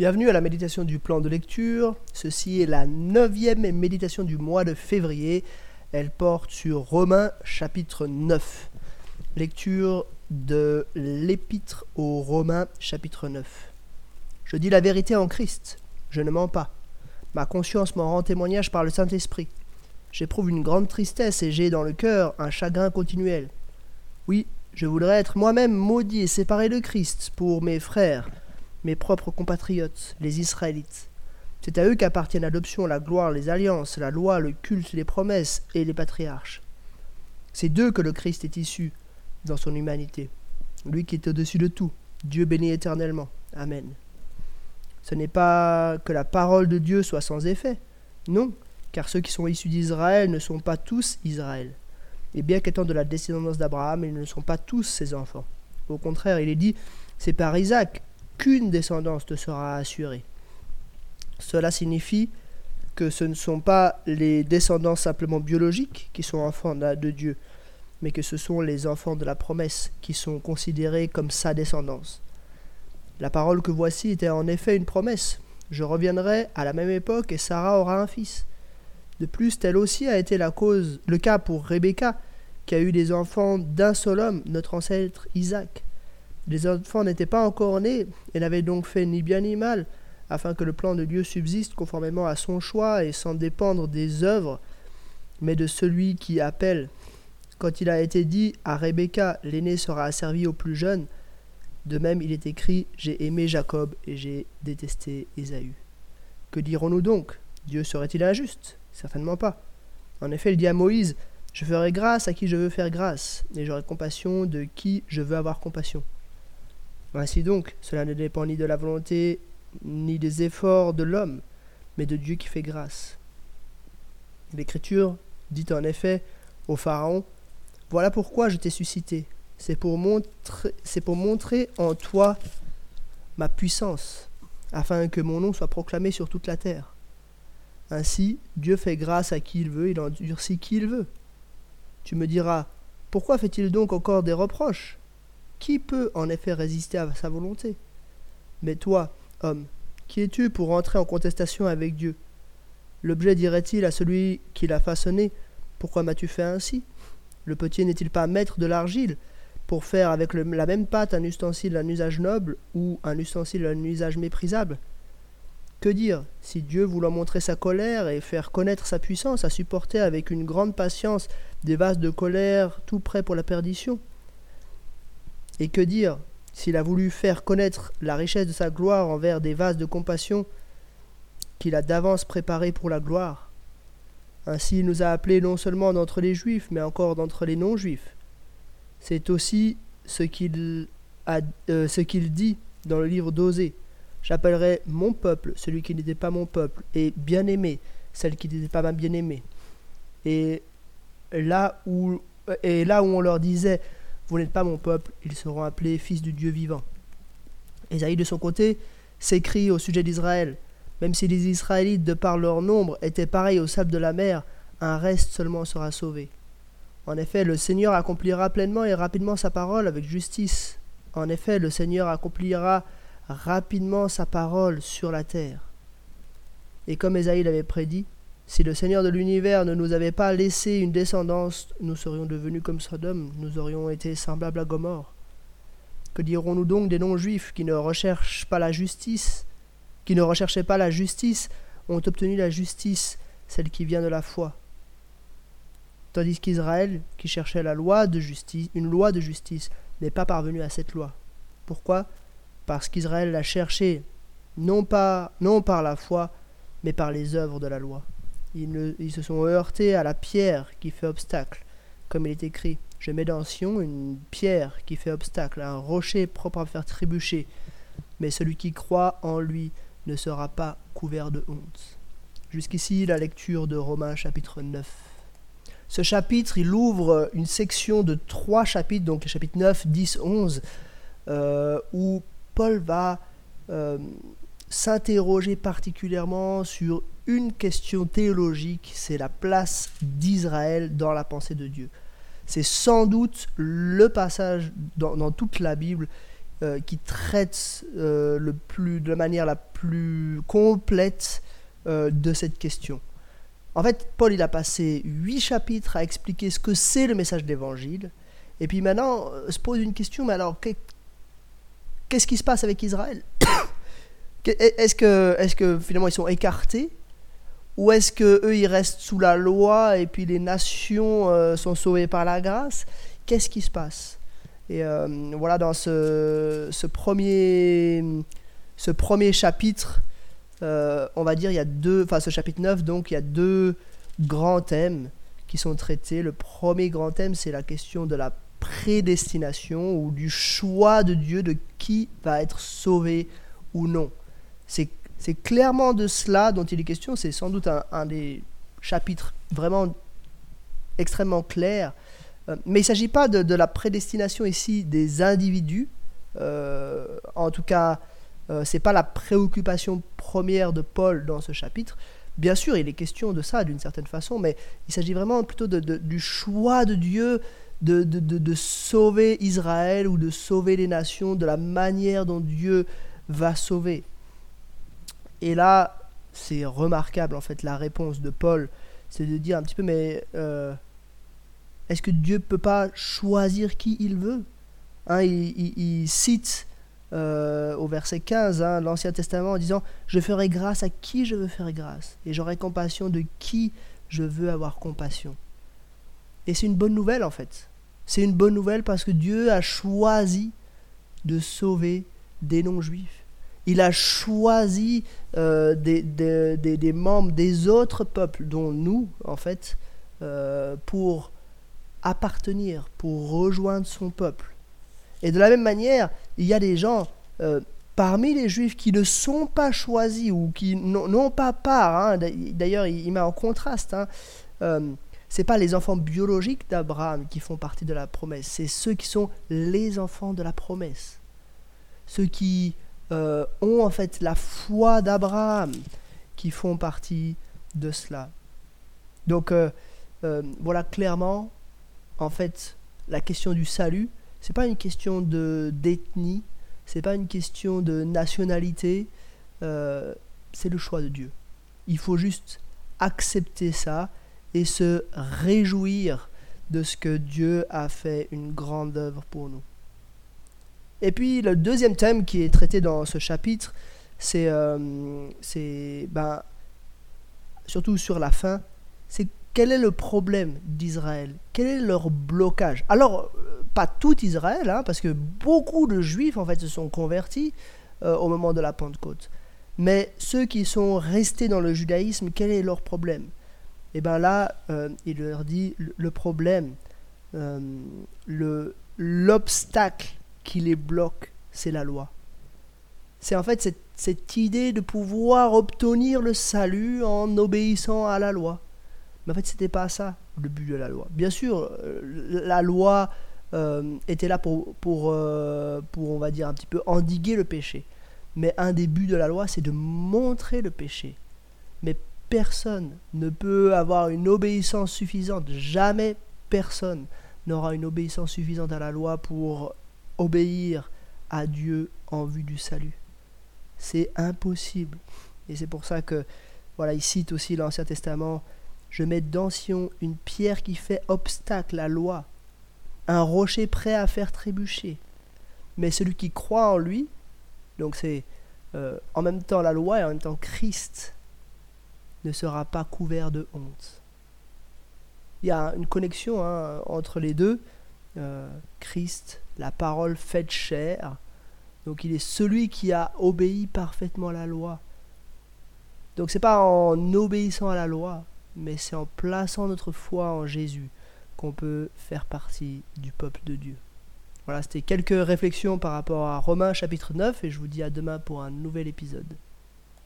Bienvenue à la méditation du plan de lecture. Ceci est la neuvième méditation du mois de février. Elle porte sur Romains chapitre 9. Lecture de l'épître aux Romains chapitre 9. Je dis la vérité en Christ, je ne mens pas. Ma conscience m'en rend témoignage par le Saint-Esprit. J'éprouve une grande tristesse et j'ai dans le cœur un chagrin continuel. Oui, je voudrais être moi-même maudit et séparé de Christ pour mes frères, mes propres compatriotes, les Israélites. C'est à eux qu'appartiennent l'adoption, la gloire, les alliances, la loi, le culte, les promesses et les patriarches. C'est d'eux que le Christ est issu dans son humanité, lui qui est au-dessus de tout, Dieu béni éternellement. Amen. Ce n'est pas que la parole de Dieu soit sans effet, non, car ceux qui sont issus d'Israël ne sont pas tous Israël. Et bien qu'étant de la descendance d'Abraham, ils ne sont pas tous ses enfants. Au contraire, il est dit, c'est par Isaac qu'une descendance te sera assurée. Cela signifie que ce ne sont pas les descendants simplement biologiques qui sont enfants de Dieu, mais que ce sont les enfants de la promesse qui sont considérés comme sa descendance. La parole que voici était en effet une promesse. Je reviendrai à la même époque et Sarah aura un fils. De plus, tel aussi a été la cause, le cas pour Rebecca, qui a eu des enfants d'un seul homme, notre ancêtre Isaac. Les enfants n'étaient pas encore nés et n'avaient donc fait ni bien ni mal, afin que le plan de Dieu subsiste conformément à son choix et sans dépendre des œuvres, mais de celui qui appelle. Quand il a été dit à Rebecca, l'aîné sera asservi au plus jeune, de même il est écrit, j'ai aimé Jacob et j'ai détesté Ésaü. Que dirons-nous donc? Dieu serait-il injuste? Certainement pas. En effet, il dit à Moïse Je ferai grâce à qui je veux faire grâce, et j'aurai compassion de qui je veux avoir compassion. Ainsi donc, cela ne dépend ni de la volonté ni des efforts de l'homme, mais de Dieu qui fait grâce. L'Écriture dit en effet au Pharaon Voilà pourquoi je t'ai suscité. C'est pour, montrer, pour montrer en toi ma puissance, afin que mon nom soit proclamé sur toute la terre. Ainsi, Dieu fait grâce à qui il veut, il endurcit qui il veut. Tu me diras, pourquoi fait-il donc encore des reproches? Qui peut en effet résister à sa volonté? Mais toi, homme, qui es-tu pour entrer en contestation avec Dieu? L'objet dirait-il à celui qui l'a façonné, Pourquoi m'as-tu fait ainsi? Le petit n'est-il pas maître de l'argile pour faire avec la même pâte un ustensile d'un usage noble ou un ustensile d'un usage méprisable? Que dire Si Dieu, voulant montrer sa colère et faire connaître sa puissance, a supporté avec une grande patience des vases de colère tout prêts pour la perdition? Et que dire s'il a voulu faire connaître la richesse de sa gloire envers des vases de compassion qu'il a d'avance préparés pour la gloire? Ainsi il nous a appelés non seulement d'entre les juifs, mais encore d'entre les non-juifs. C'est aussi ce qu'il euh, ce qu'il dit dans le livre d'Osée. J'appellerai mon peuple celui qui n'était pas mon peuple, et bien-aimé celle qui n'était pas ma bien-aimée. Et là et là où on leur disait vous n'êtes pas mon peuple, ils seront appelés fils du Dieu vivant. Ésaïe de son côté s'écrit au sujet d'Israël même si les Israélites, de par leur nombre, étaient pareils au sable de la mer, un reste seulement sera sauvé. En effet, le Seigneur accomplira pleinement et rapidement sa parole avec justice. En effet, le Seigneur accomplira rapidement sa parole sur la terre. Et comme Ésaïe l'avait prédit, si le Seigneur de l'univers ne nous avait pas laissé une descendance, nous serions devenus comme Sodome, nous aurions été semblables à Gomorre. Que dirons-nous donc des non-juifs qui ne recherchent pas la justice, qui ne recherchaient pas la justice, ont obtenu la justice, celle qui vient de la foi? Tandis qu'Israël, qui cherchait la loi de justice, une loi de justice, n'est pas parvenu à cette loi. Pourquoi? Parce qu'Israël l'a cherché, non, pas, non par la foi, mais par les œuvres de la loi. Ils, se sont heurtés à la pierre qui fait obstacle, comme il est écrit. Je mets dans Sion une pierre qui fait obstacle, un rocher propre à faire trébucher, mais celui qui croit en lui ne sera pas couvert de honte. Jusqu'ici, la lecture de Romains chapitre 9. Ce chapitre, il ouvre une section de trois chapitres, donc les chapitres 9, 10, 11, euh, où Paul va euh, s'interroger particulièrement sur une question théologique, c'est la place d'Israël dans la pensée de Dieu. C'est sans doute le passage dans, toute la Bible qui traite le plus, de la manière la plus complète de cette question. En fait, Paul il a passé huit chapitres à expliquer ce que c'est le message d'évangile. Et puis maintenant, se pose une question, mais alors, qu'est-ce qui se passe avec Israël? Est-ce que, que finalement ils sont écartés Ou est-ce qu'eux ils restent sous la loi et puis les nations euh, sont sauvées par la grâce? Qu'est-ce qui se passe? Et euh, voilà, dans ce, ce, premier, ce premier chapitre, euh, on va dire, il y a deux, enfin ce chapitre 9, donc il y a deux grands thèmes qui sont traités. Le premier grand thème, c'est la question de la prédestination ou du choix de Dieu de qui va être sauvé ou non. C'est clairement de cela dont il est question. C'est sans doute un, des chapitres vraiment extrêmement clairs. Euh, mais il ne s'agit pas de, la prédestination ici des individus. Euh, en tout cas, euh, ce n'est pas la préoccupation première de Paul dans ce chapitre. Bien sûr, il est question de ça d'une certaine façon, mais il s'agit vraiment plutôt du choix de Dieu de, sauver Israël ou de sauver les nations, de la manière dont Dieu va sauver. Et là, c'est remarquable en fait la réponse de Paul, c'est de dire un petit peu mais euh, est-ce que Dieu peut pas choisir qui il veut? Hein, il, cite euh, au verset 15 hein, l'Ancien Testament en disant je ferai grâce à qui je veux faire grâce et j'aurai compassion de qui je veux avoir compassion. Et c'est une bonne nouvelle en fait. C'est une bonne nouvelle parce que Dieu a choisi de sauver des non-juifs. Il a choisi euh, des, des, membres des autres peuples, dont nous, en fait, euh, pour appartenir, pour rejoindre son peuple. Et de la même manière, il y a des gens euh, parmi les juifs qui ne sont pas choisis ou qui n'ont pas part. Hein. D'ailleurs, il, met en contraste. Hein, c'est pas les enfants biologiques d'Abraham qui font partie de la promesse, c'est ceux qui sont les enfants de la promesse. Ceux qui euh, ont en fait la foi d'Abraham qui font partie de cela. Donc euh, euh, voilà clairement, en fait, la question du salut, c'est pas une question de d'ethnie, c'est pas une question de nationalité, c'est le choix de Dieu. Il faut juste accepter ça et se réjouir de ce que Dieu a fait une grande œuvre pour nous. Et puis le deuxième thème qui est traité dans ce chapitre, c'est euh, ben, surtout sur la fin, c'est quel est le problème d'Israël? Quel est leur blocage? Alors, euh, pas tout Israël, hein, parce que beaucoup de Juifs en fait se sont convertis euh, au moment de la Pentecôte. Mais ceux qui sont restés dans le judaïsme, quel est leur problème? Et bien là, il leur dit le problème, le l'obstacle qui les bloque, c'est la loi. C'est en fait cette, idée de pouvoir obtenir le salut en obéissant à la loi. Mais en fait, c'était pas ça le but de la loi. Bien sûr, euh, la loi était là pour, pour, pour, on va dire, un petit peu endiguer le péché. Mais un des buts de la loi, c'est de montrer le péché. Mais personne ne peut avoir une obéissance suffisante, jamais personne n'aura une obéissance suffisante à la loi pour obéir à Dieu en vue du salut. C'est impossible. Et c'est pour ça que, voilà, il cite aussi l'Ancien Testament, je mets dans Sion une pierre qui fait obstacle à la loi, un rocher prêt à faire trébucher. Mais celui qui croit en lui, donc c'est euh, en même temps la loi et en même temps Christ, ne sera pas couvert de honte. Il y a une connexion hein, entre les deux. Euh, Christ, la parole faite chair. Donc il est celui qui a obéi parfaitement à la loi. Donc c'est pas en obéissant à la loi, mais c'est en plaçant notre foi en Jésus qu'on peut faire partie du peuple de Dieu. Voilà, c'était quelques réflexions par rapport à Romains chapitre 9 et je vous dis à demain pour un nouvel épisode.